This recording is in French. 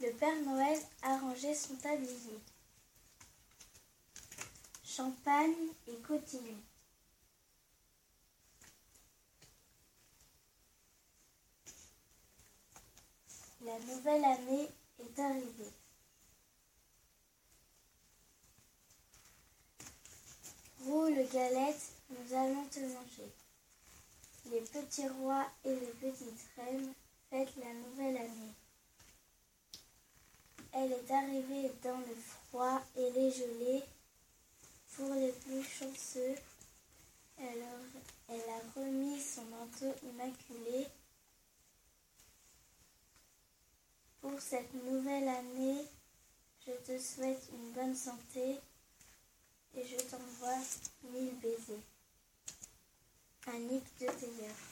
Le Père Noël a rangé son tablier. Champagne et cotillon. La nouvelle année est arrivée. Roule galette, nous allons te manger. Les petits rois et les petites reines fêtent la nouvelle année. Elle est arrivée dans le froid et les gelées. Pour les plus chanceux, elle, elle a remis son manteau immaculé. Pour cette nouvelle année, je te souhaite une bonne santé et je t'envoie mille baisers. I need to do here.